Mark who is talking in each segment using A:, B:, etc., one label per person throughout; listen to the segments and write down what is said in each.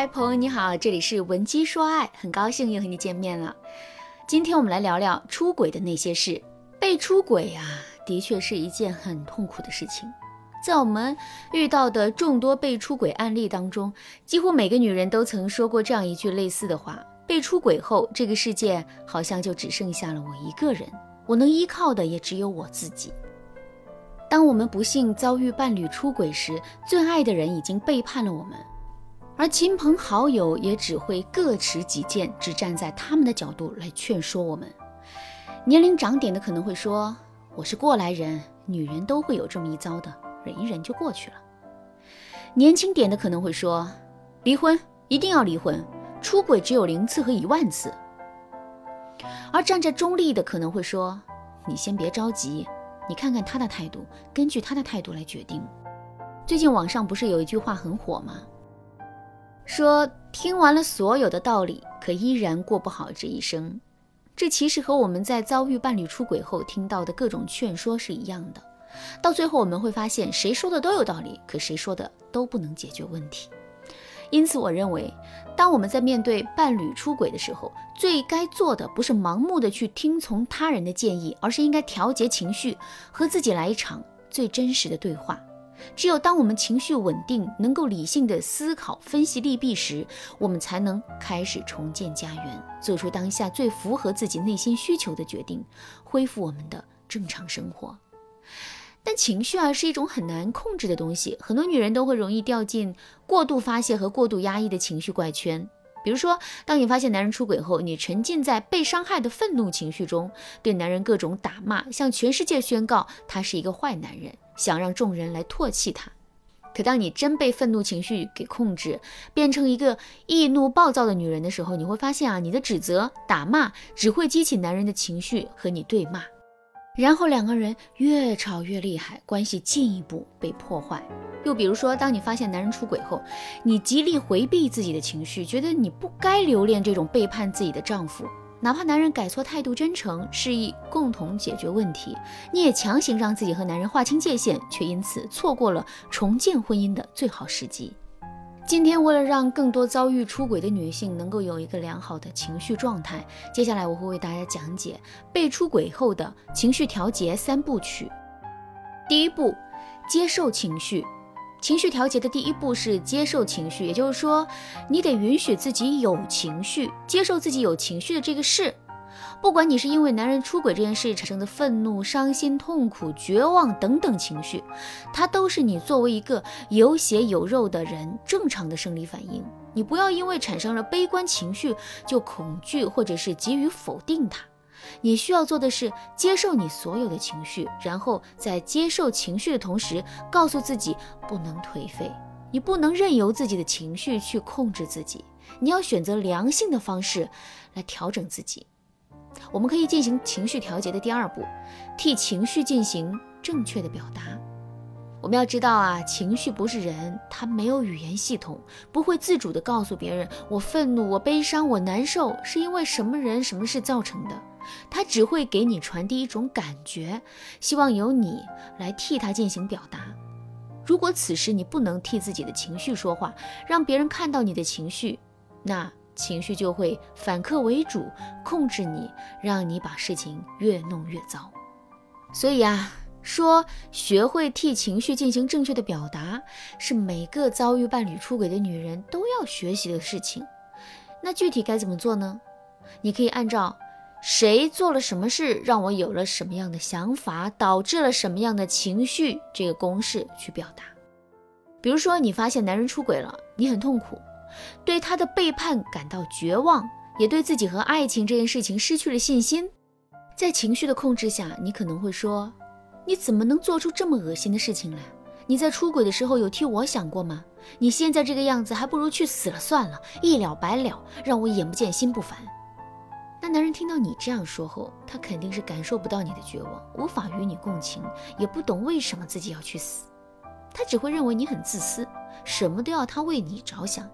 A: 嗨，朋友你好，这里是文姬说爱，很高兴又和你见面了。今天我们来聊聊出轨的那些事。被出轨啊，的确是一件很痛苦的事情。在我们遇到的众多被出轨案例当中，几乎每个女人都曾说过这样一句类似的话：被出轨后，这个世界好像就只剩下了我一个人，我能依靠的也只有我自己。当我们不幸遭遇伴侣出轨时，最爱的人已经背叛了我们。而亲朋好友也只会各持己见，只站在他们的角度来劝说我们。年龄长点的可能会说：“我是过来人，女人都会有这么一遭的，忍一忍就过去了。”年轻点的可能会说：“离婚一定要离婚，出轨只有零次和一万次。”而站在中立的可能会说：“你先别着急，你看看他的态度，根据他的态度来决定。”最近网上不是有一句话很火吗？说听完了所有的道理，可依然过不好这一生。这其实和我们在遭遇伴侣出轨后听到的各种劝说是一样的。到最后我们会发现，谁说的都有道理，可谁说的都不能解决问题。因此，我认为，当我们在面对伴侣出轨的时候，最该做的不是盲目的去听从他人的建议，而是应该调节情绪，和自己来一场最真实的对话。只有当我们情绪稳定，能够理性的思考、分析利弊时，我们才能开始重建家园，做出当下最符合自己内心需求的决定，恢复我们的正常生活。但情绪啊，是一种很难控制的东西，很多女人都会容易掉进过度发泄和过度压抑的情绪怪圈。比如说，当你发现男人出轨后，你沉浸在被伤害的愤怒情绪中，对男人各种打骂，向全世界宣告他是一个坏男人，想让众人来唾弃他。可当你真被愤怒情绪给控制，变成一个易怒暴躁的女人的时候，你会发现啊，你的指责、打骂只会激起男人的情绪和你对骂。然后两个人越吵越厉害，关系进一步被破坏。又比如说，当你发现男人出轨后，你极力回避自己的情绪，觉得你不该留恋这种背叛自己的丈夫，哪怕男人改错态度、真诚、示意共同解决问题，你也强行让自己和男人划清界限，却因此错过了重建婚姻的最好时机。今天，为了让更多遭遇出轨的女性能够有一个良好的情绪状态，接下来我会为大家讲解被出轨后的情绪调节三部曲。第一步，接受情绪。情绪调节的第一步是接受情绪，也就是说，你得允许自己有情绪，接受自己有情绪的这个事。不管你是因为男人出轨这件事产生的愤怒、伤心、痛苦、绝望等等情绪，它都是你作为一个有血有肉的人正常的生理反应。你不要因为产生了悲观情绪就恐惧或者是急于否定它。你需要做的是接受你所有的情绪，然后在接受情绪的同时，告诉自己不能颓废，你不能任由自己的情绪去控制自己，你要选择良性的方式来调整自己。我们可以进行情绪调节的第二步，替情绪进行正确的表达。我们要知道啊，情绪不是人，它没有语言系统，不会自主的告诉别人我愤怒、我悲伤、我难受是因为什么人、什么事造成的。他只会给你传递一种感觉，希望由你来替他进行表达。如果此时你不能替自己的情绪说话，让别人看到你的情绪，那。情绪就会反客为主，控制你，让你把事情越弄越糟。所以啊，说学会替情绪进行正确的表达，是每个遭遇伴侣出轨的女人都要学习的事情。那具体该怎么做呢？你可以按照谁做了什么事，让我有了什么样的想法，导致了什么样的情绪这个公式去表达。比如说，你发现男人出轨了，你很痛苦。对他的背叛感到绝望，也对自己和爱情这件事情失去了信心。在情绪的控制下，你可能会说：“你怎么能做出这么恶心的事情来？你在出轨的时候有替我想过吗？你现在这个样子，还不如去死了算了，一了百了，让我眼不见心不烦。”男人听到你这样说后，他肯定是感受不到你的绝望，无法与你共情，也不懂为什么自己要去死。他只会认为你很自私，什么都要他为你着想。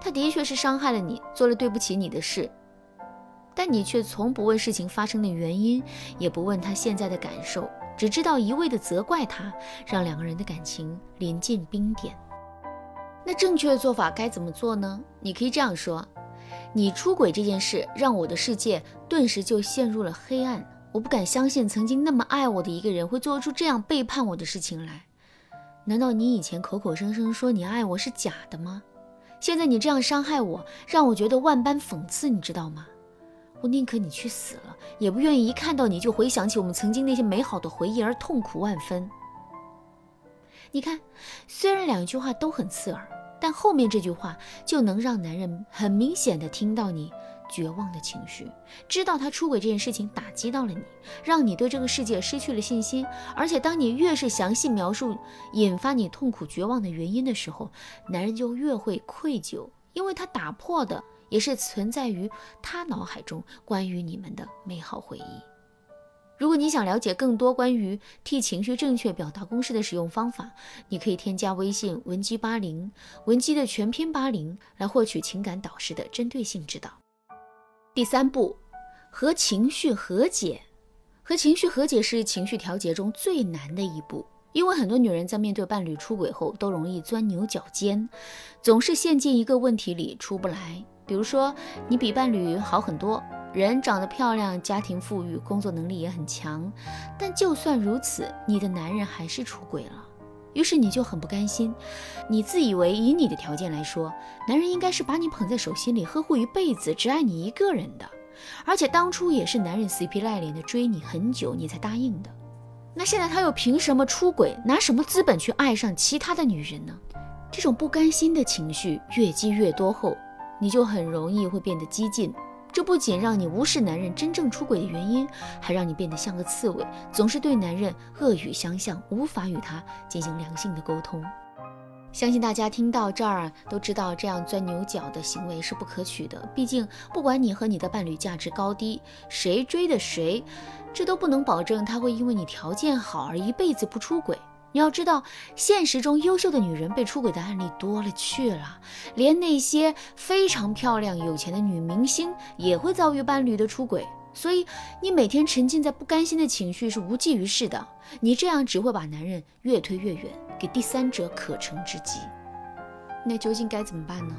A: 他的确是伤害了你，做了对不起你的事，但你却从不问事情发生的原因，也不问他现在的感受，只知道一味的责怪他，让两个人的感情临近冰点。那正确的做法该怎么做呢？你可以这样说：你出轨这件事让我的世界顿时就陷入了黑暗。我不敢相信曾经那么爱我的一个人会做出这样背叛我的事情来。难道你以前口口声声说你爱我是假的吗？现在你这样伤害我，让我觉得万般讽刺，你知道吗？我宁可你去死了，也不愿意一看到你就回想起我们曾经那些美好的回忆而痛苦万分。你看，虽然两句话都很刺耳，但后面这句话就能让男人很明显的听到你绝望的情绪，知道他出轨这件事情打击到了你，让你对这个世界失去了信心。而且，当你越是详细描述引发你痛苦绝望的原因的时候，男人就越会愧疚，因为他打破的也是存在于他脑海中关于你们的美好回忆。如果你想了解更多关于替情绪正确表达公式的使用方法，你可以添加微信文姬八零，文姬的全拼八零，来获取情感导师的针对性指导。第三步，和情绪和解。和情绪和解是情绪调节中最难的一步，因为很多女人在面对伴侣出轨后，都容易钻牛角尖，总是陷进一个问题里出不来。比如说，你比伴侣好很多。人长得漂亮，家庭富裕，工作能力也很强，但就算如此，你的男人还是出轨了。于是你就很不甘心，你自以为以你的条件来说，男人应该是把你捧在手心里，呵护一辈子，只爱你一个人的。而且当初也是男人死皮赖脸的追你很久，你才答应的。那现在他又凭什么出轨？拿什么资本去爱上其他的女人呢？这种不甘心的情绪越积越多后，你就很容易会变得激进。这不仅让你无视男人真正出轨的原因，还让你变得像个刺猬，总是对男人恶语相向，无法与他进行良性的沟通。相信大家听到这儿都知道，这样钻牛角的行为是不可取的。毕竟，不管你和你的伴侣价值高低，谁追的谁，这都不能保证他会因为你条件好而一辈子不出轨。你要知道，现实中优秀的女人被出轨的案例多了去了，连那些非常漂亮、有钱的女明星也会遭遇伴侣的出轨。所以，你每天沉浸在不甘心的情绪是无济于事的。你这样只会把男人越推越远，给第三者可乘之机。那究竟该怎么办呢？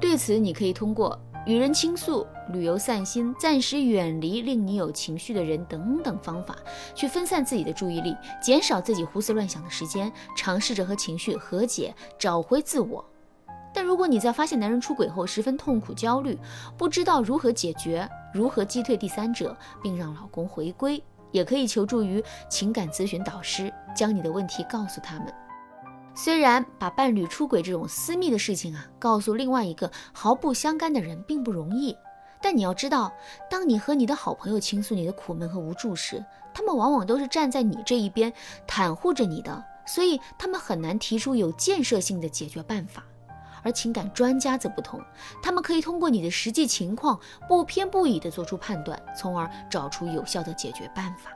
A: 对此，你可以通过。与人倾诉、旅游散心、暂时远离令你有情绪的人等等方法，去分散自己的注意力，减少自己胡思乱想的时间，尝试着和情绪和解，找回自我。但如果你在发现男人出轨后十分痛苦、焦虑，不知道如何解决、如何击退第三者，并让老公回归，也可以求助于情感咨询导师，将你的问题告诉他们。虽然把伴侣出轨这种私密的事情啊，告诉另外一个毫不相干的人并不容易，但你要知道，当你和你的好朋友倾诉你的苦闷和无助时，他们往往都是站在你这一边，袒护着你的，所以他们很难提出有建设性的解决办法。而情感专家则不同，他们可以通过你的实际情况，不偏不倚地做出判断，从而找出有效的解决办法。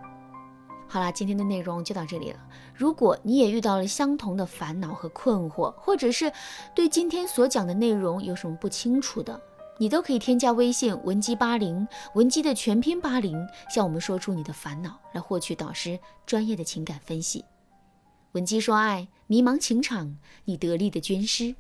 A: 好啦，今天的内容就到这里了。如果你也遇到了相同的烦恼和困惑，或者是对今天所讲的内容有什么不清楚的，你都可以添加微信文姬八零，文姬的全拼八零，向我们说出你的烦恼，来获取导师专业的情感分析。文姬说爱，迷茫情场，你得力的军师。